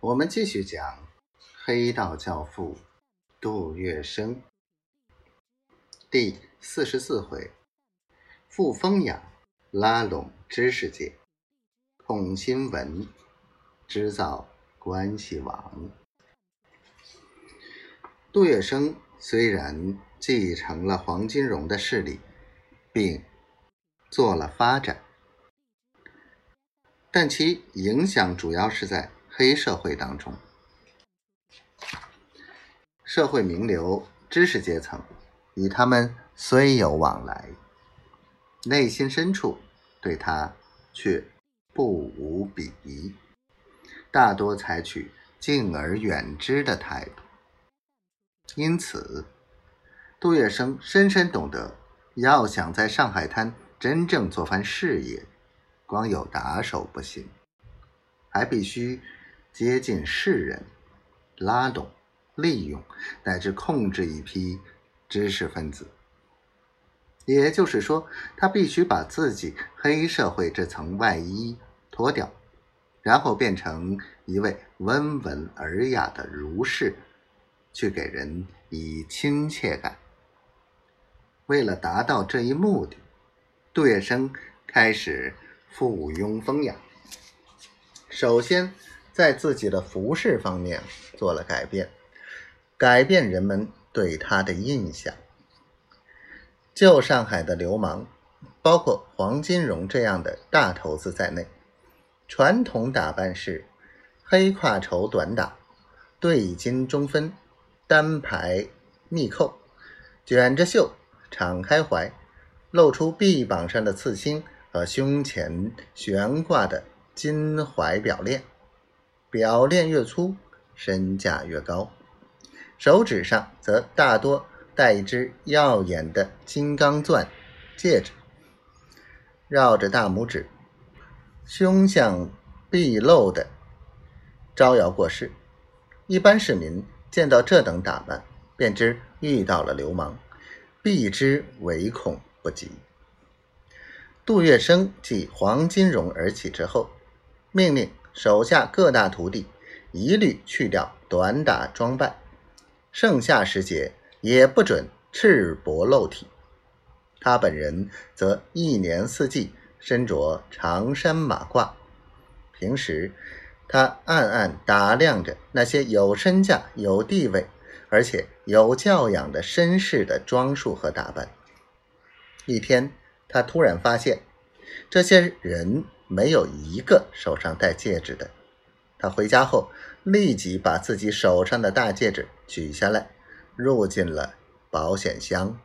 我们继续讲黑道教父杜月笙第四十四回：傅风雅拉拢知识界，孔新文织造关系网。杜月笙虽然继承了黄金荣的势力，并做了发展，但其影响主要是在。黑社会当中，社会名流、知识阶层与他们虽有往来，内心深处对他却不无鄙夷，大多采取敬而远之的态度。因此，杜月笙深深懂得，要想在上海滩真正做番事业，光有打手不行，还必须。接近世人，拉拢、利用乃至控制一批知识分子。也就是说，他必须把自己黑社会这层外衣脱掉，然后变成一位温文尔雅的儒士，去给人以亲切感。为了达到这一目的，杜月笙开始附庸风雅。首先。在自己的服饰方面做了改变，改变人们对他的印象。旧上海的流氓，包括黄金荣这样的大头子在内，传统打扮是黑胯绸短打、对襟中分、单排密扣、卷着袖、敞开怀，露出臂膀上的刺青和胸前悬挂的金怀表链。表链越粗，身价越高。手指上则大多戴一只耀眼的金刚钻戒指，绕着大拇指，凶相毕露的招摇过市。一般市民见到这等打扮，便知遇到了流氓，避之唯恐不及。杜月笙继黄金荣而起之后，命令。手下各大徒弟一律去掉短打装扮，盛夏时节也不准赤膊露体。他本人则一年四季身着长衫马褂。平时，他暗暗打量着那些有身价、有地位，而且有教养的绅士的装束和打扮。一天，他突然发现，这些人。没有一个手上戴戒指的。他回家后，立即把自己手上的大戒指取下来，入进了保险箱。